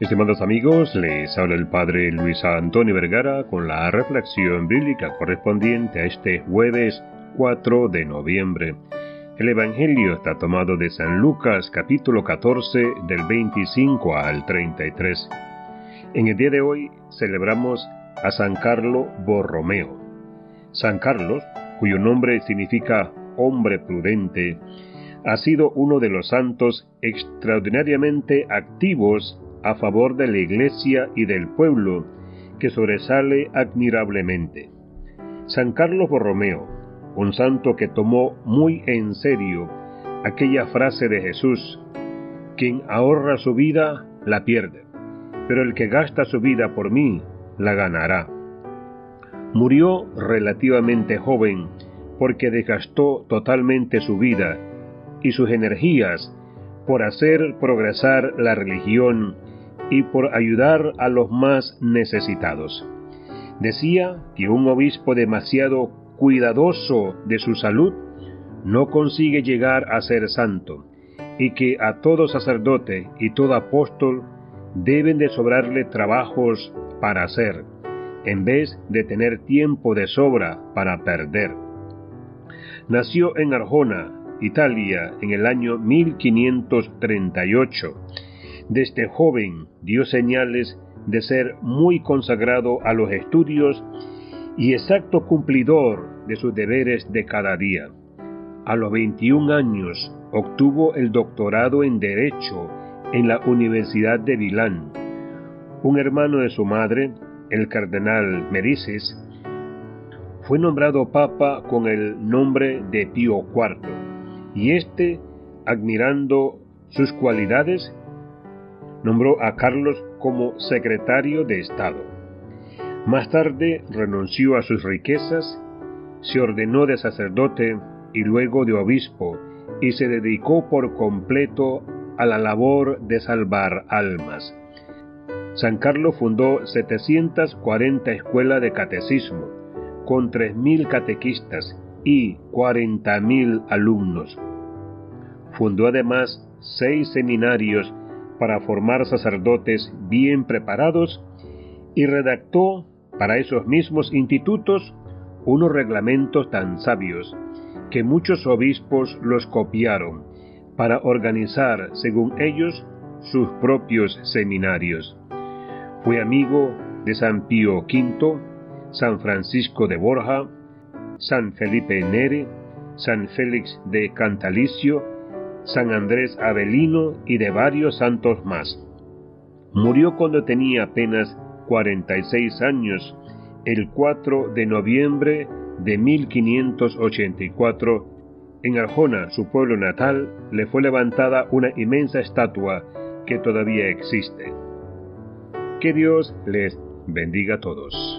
Estimados amigos, les habla el Padre Luis Antonio Vergara con la reflexión bíblica correspondiente a este jueves 4 de noviembre. El Evangelio está tomado de San Lucas capítulo 14 del 25 al 33. En el día de hoy celebramos a San Carlo Borromeo. San Carlos, cuyo nombre significa hombre prudente, ha sido uno de los santos extraordinariamente activos a favor de la Iglesia y del pueblo, que sobresale admirablemente. San Carlos Borromeo, un santo que tomó muy en serio aquella frase de Jesús, quien ahorra su vida la pierde, pero el que gasta su vida por mí la ganará. Murió relativamente joven porque desgastó totalmente su vida y sus energías por hacer progresar la religión y por ayudar a los más necesitados. Decía que un obispo demasiado cuidadoso de su salud no consigue llegar a ser santo, y que a todo sacerdote y todo apóstol deben de sobrarle trabajos para hacer, en vez de tener tiempo de sobra para perder. Nació en Arjona, Italia, en el año 1538 desde joven dio señales de ser muy consagrado a los estudios y exacto cumplidor de sus deberes de cada día. A los 21 años obtuvo el doctorado en Derecho en la Universidad de Milán. Un hermano de su madre, el cardenal Merices, fue nombrado papa con el nombre de Pío IV, y éste, admirando sus cualidades, nombró a Carlos como secretario de Estado. Más tarde renunció a sus riquezas, se ordenó de sacerdote y luego de obispo y se dedicó por completo a la labor de salvar almas. San Carlos fundó 740 escuelas de catecismo, con 3.000 catequistas y 40.000 alumnos. Fundó además seis seminarios para formar sacerdotes bien preparados y redactó para esos mismos institutos unos reglamentos tan sabios que muchos obispos los copiaron para organizar, según ellos, sus propios seminarios. Fue amigo de San Pío V, San Francisco de Borja, San Felipe Nere, San Félix de Cantalicio, San Andrés Avelino y de varios santos más. Murió cuando tenía apenas 46 años, el 4 de noviembre de 1584. En Arjona, su pueblo natal, le fue levantada una inmensa estatua que todavía existe. Que Dios les bendiga a todos.